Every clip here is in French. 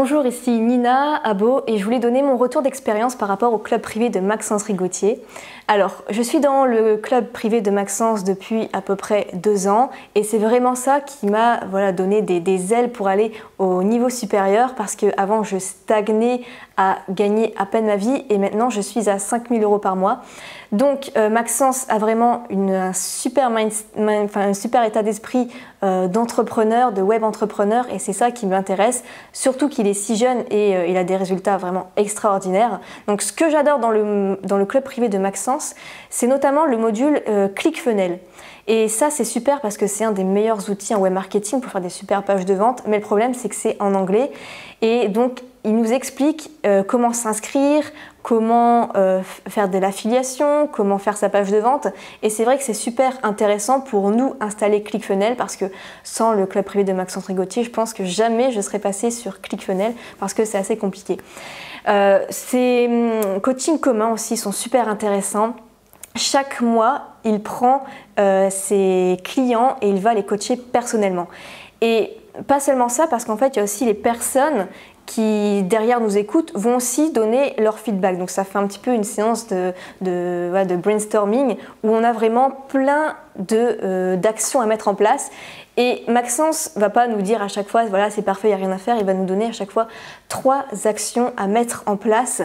Bonjour, ici Nina Abo et je voulais donner mon retour d'expérience par rapport au club privé de Maxence Rigotier. Alors, je suis dans le club privé de Maxence depuis à peu près deux ans et c'est vraiment ça qui m'a voilà, donné des, ailes pour aller au niveau supérieur parce qu'avant je stagnais à gagner à peine ma vie et maintenant je suis à 5000 euros par mois. Donc euh, Maxence a vraiment une, un, super un super état d'esprit euh, d'entrepreneur, de web entrepreneur et c'est ça qui m'intéresse, surtout qu'il si jeune et euh, il a des résultats vraiment extraordinaires. Donc ce que j'adore dans le, club privé de Maxence, c'est notamment le module ClickFunnels. Et ça, c'est super parce que c'est un des meilleurs outils en web marketing pour faire des super pages de vente. Mais le problème, c'est que c'est en anglais. Et donc, il nous explique euh, comment s'inscrire, comment euh, faire de l'affiliation, comment faire sa page de vente. Et c'est vrai que c'est super intéressant pour nous installer ClickFunnels parce que sans le club privé de Maxence Rigotier, je pense que jamais je serais passée sur ClickFunnels parce que c'est assez compliqué. Euh, ces hum, coachings communs aussi sont super intéressants chaque mois, il prend ses clients et il va les coacher personnellement. Et pas seulement ça, parce qu'en fait, il y a aussi les personnes qui derrière nous écoutent vont aussi donner leur feedback. Donc ça fait un petit peu une séance de, brainstorming où on a vraiment plein euh, d'actions à mettre en place. Et Maxence va pas nous dire à chaque fois, voilà, c'est parfait, il n'y a rien à faire. Il va nous donner à chaque fois trois actions à mettre en place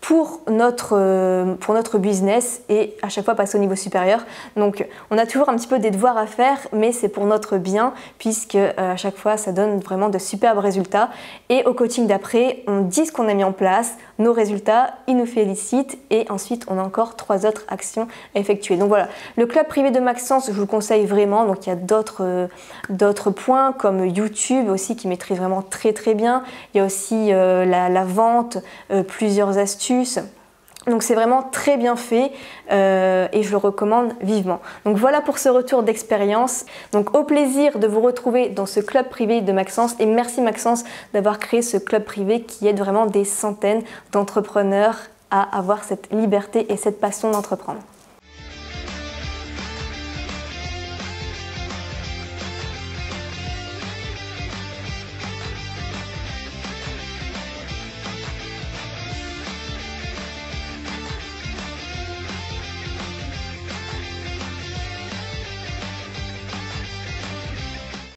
pour notre, euh, pour notre business et à chaque fois passer au niveau supérieur. Donc on a toujours un petit peu des devoirs à faire, mais c'est pour notre bien puisque euh, à chaque fois ça donne vraiment de superbes résultats. Et au coaching d'après, on dit ce qu'on a mis en place, nos résultats, il nous félicite et ensuite on a encore trois autres actions à effectuer. Donc voilà, le club privé de Maxence, je vous le conseille vraiment. Donc il y a d'autres euh, points comme YouTube aussi qui maîtrise vraiment très très bien. Il y a aussi la, la, vente, plusieurs astuces donc c'est vraiment très bien fait euh, et je le recommande vivement. Donc voilà pour ce retour d'expérience. Donc au plaisir de vous retrouver dans ce club privé de Maxence et merci Maxence d'avoir créé ce club privé qui aide vraiment des centaines d'entrepreneurs à avoir cette liberté et cette passion d'entreprendre.